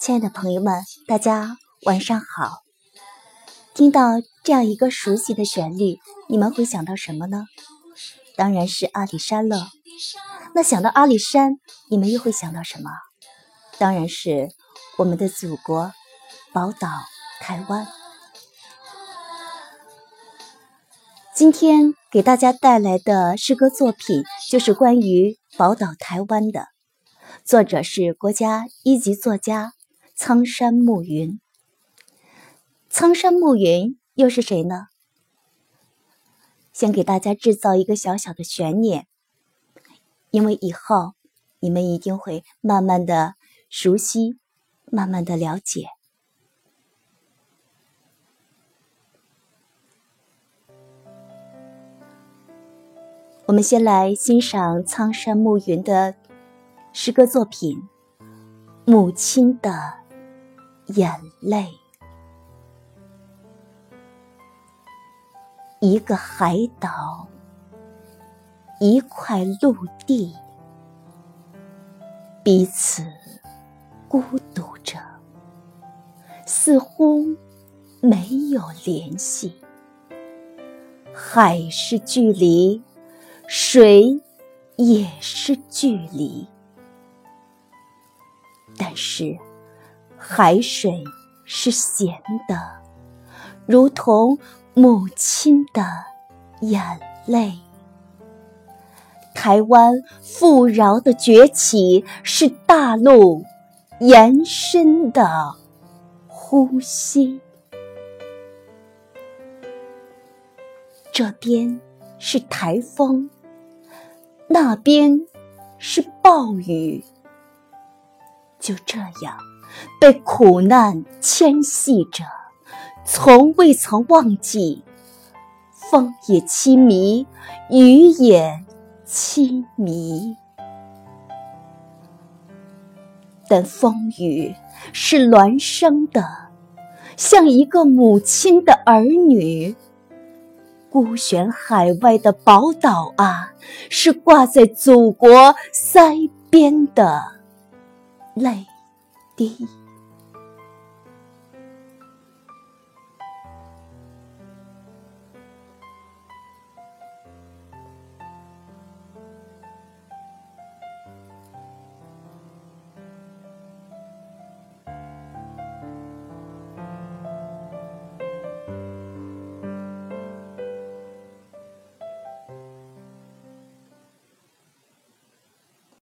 亲爱的朋友们，大家晚上好。听到这样一个熟悉的旋律，你们会想到什么呢？当然是阿里山了。那想到阿里山，你们又会想到什么？当然是我们的祖国宝岛台湾。今天给大家带来的诗歌作品，就是关于宝岛台湾的，作者是国家一级作家。苍山暮云，苍山暮云又是谁呢？先给大家制造一个小小的悬念，因为以后你们一定会慢慢的熟悉，慢慢的了解。我们先来欣赏苍山暮云的诗歌作品《母亲的》。眼泪，一个海岛，一块陆地，彼此孤独着，似乎没有联系。海是距离，水也是距离，但是。海水是咸的，如同母亲的眼泪。台湾富饶的崛起是大陆延伸的呼吸。这边是台风，那边是暴雨，就这样。被苦难牵系着，从未曾忘记。风也凄迷，雨也凄迷。但风雨是孪生的，像一个母亲的儿女。孤悬海外的宝岛啊，是挂在祖国腮边的泪。滴。